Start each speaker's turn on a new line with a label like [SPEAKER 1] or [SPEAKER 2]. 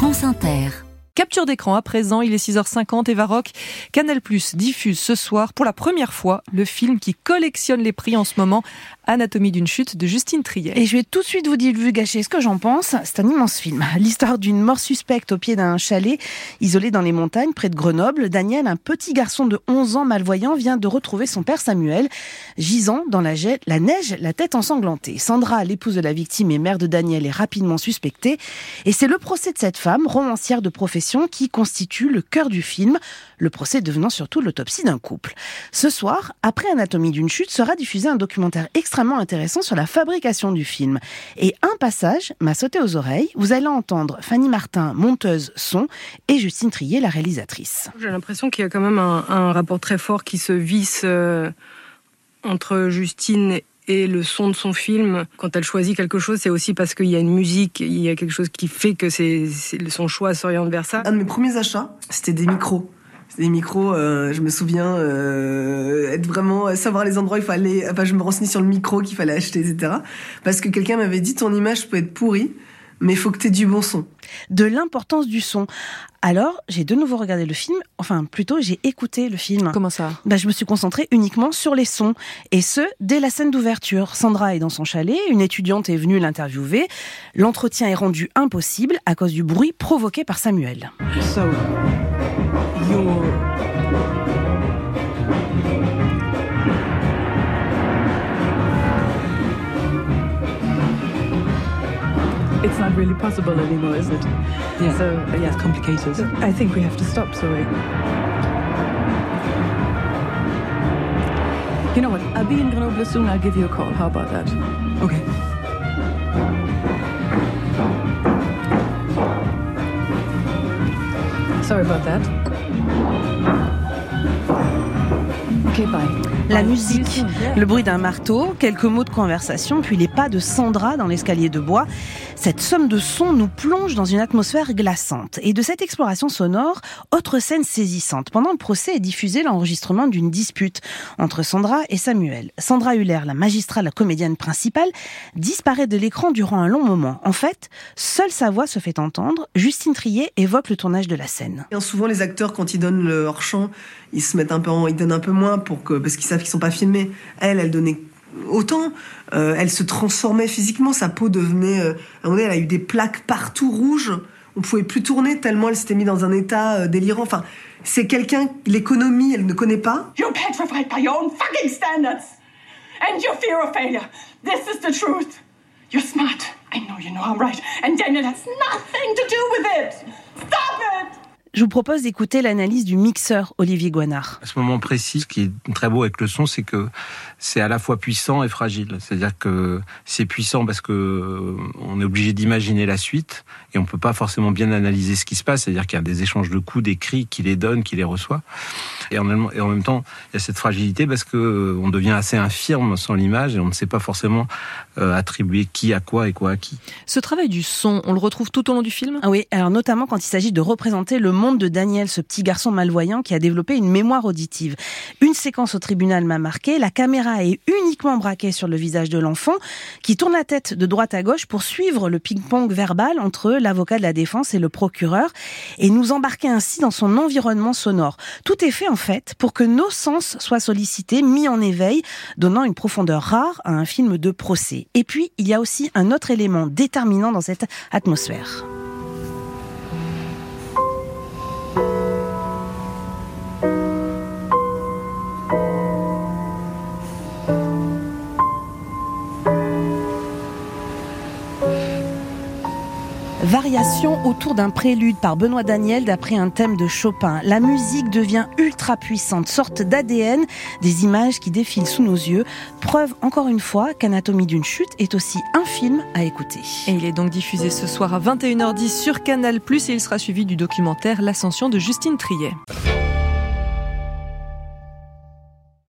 [SPEAKER 1] France Inter.
[SPEAKER 2] Capture d'écran à présent, il est 6h50 et Varoc. Canal Plus diffuse ce soir pour la première fois le film qui collectionne les prix en ce moment, Anatomie d'une chute de Justine Triet.
[SPEAKER 3] Et je vais tout de suite vous dire, vu gâcher ce que j'en pense. C'est un immense film. L'histoire d'une mort suspecte au pied d'un chalet isolé dans les montagnes près de Grenoble. Daniel, un petit garçon de 11 ans malvoyant, vient de retrouver son père Samuel, gisant dans la, la neige, la tête ensanglantée. Sandra, l'épouse de la victime et mère de Daniel, est rapidement suspectée. Et c'est le procès de cette femme, romancière de profession, qui constitue le cœur du film. Le procès devenant surtout l'autopsie d'un couple. Ce soir, après Anatomie d'une chute, sera diffusé un documentaire extra intéressant sur la fabrication du film. Et un passage m'a sauté aux oreilles. Vous allez entendre Fanny Martin, monteuse son, et Justine Trier, la réalisatrice.
[SPEAKER 4] J'ai l'impression qu'il y a quand même un, rapport très fort qui se visse euh, entre Justine et le son de son film. Quand elle choisit quelque chose, c'est aussi parce qu'il y a une musique, il y a quelque chose qui fait que c'est son choix s'oriente vers ça.
[SPEAKER 5] Un de mes premiers achats, c'était des micros des micros, euh, je me souviens euh, être vraiment euh, savoir les endroits il fallait. Enfin, je me renseignais sur le micro qu'il fallait acheter, etc. Parce que quelqu'un m'avait dit ton image peut être pourrie, mais il faut que tu aies du bon son.
[SPEAKER 3] De l'importance du son. Alors, j'ai de nouveau regardé le film, enfin plutôt j'ai écouté le film.
[SPEAKER 2] Comment ça?
[SPEAKER 3] Bah, Je me suis concentrée uniquement sur les sons, et ce, dès la scène d'ouverture. Sandra est dans son chalet, une étudiante est venue l'interviewer. L'entretien est rendu impossible à cause du bruit provoqué par Samuel.
[SPEAKER 6] Not really possible anymore, is it?
[SPEAKER 7] Yeah. So uh, yeah, it's complicated.
[SPEAKER 6] I think we have to stop. Sorry. You know what? I'll be in Grenoble soon. I'll give you a call. How about that?
[SPEAKER 7] Okay.
[SPEAKER 6] Sorry about that.
[SPEAKER 3] La musique, le bruit d'un marteau, quelques mots de conversation, puis les pas de Sandra dans l'escalier de bois. Cette somme de sons nous plonge dans une atmosphère glaçante. Et de cette exploration sonore, autre scène saisissante. Pendant le procès est diffusé l'enregistrement d'une dispute entre Sandra et Samuel. Sandra Huller, la magistrale, la comédienne principale, disparaît de l'écran durant un long moment. En fait, seule sa voix se fait entendre. Justine Trier évoque le tournage de la scène.
[SPEAKER 5] souvent, les acteurs, quand ils donnent leur chant, ils se mettent un peu, ils donnent un peu moins parce qu'ils savent qu'ils sont pas filmés. Elle, elle donnait autant. Euh, elle se transformait physiquement, sa peau devenait. Euh, à un moment elle a eu des plaques partout rouges. On pouvait plus tourner tellement elle s'était mise dans un état euh, délirant. Enfin, c'est quelqu'un, l'économie, elle ne connaît pas.
[SPEAKER 8] You're smart. I know you know I'm right. And Daniel has nothing to do with it.
[SPEAKER 3] Je vous propose d'écouter l'analyse du mixeur Olivier Guanard.
[SPEAKER 9] À ce moment précis, ce qui est très beau avec le son, c'est que c'est à la fois puissant et fragile. C'est-à-dire que c'est puissant parce que euh, on est obligé d'imaginer la suite et on peut pas forcément bien analyser ce qui se passe. C'est-à-dire qu'il y a des échanges de coups, des cris, qui les donne, qui les reçoit. Et en, même, et en même temps, il y a cette fragilité parce que euh, on devient assez infirme sans l'image et on ne sait pas forcément euh, attribuer qui à quoi et quoi à qui.
[SPEAKER 2] Ce travail du son, on le retrouve tout au long du film?
[SPEAKER 3] Ah Oui, alors notamment quand il s'agit de représenter le monde de Daniel, ce petit garçon malvoyant qui a développé une mémoire auditive. Une séquence au tribunal m'a marqué, la caméra est uniquement braquée sur le visage de l'enfant qui tourne la tête de droite à gauche pour suivre le ping-pong verbal entre l'avocat de la défense et le procureur et nous embarquer ainsi dans son environnement sonore. Tout est fait en fait pour que nos sens soient sollicités, mis en éveil, donnant une profondeur rare à un film de procès. Et puis, il y a aussi un autre élément déterminant dans cette atmosphère. Variation autour d'un prélude par Benoît Daniel d'après un thème de Chopin. La musique devient ultra puissante, sorte d'ADN des images qui défilent sous nos yeux. Preuve encore une fois qu'Anatomie d'une chute est aussi un film à écouter.
[SPEAKER 2] Et il est donc diffusé ce soir à 21h10 sur Canal+, et il sera suivi du documentaire L'ascension de Justine Triet.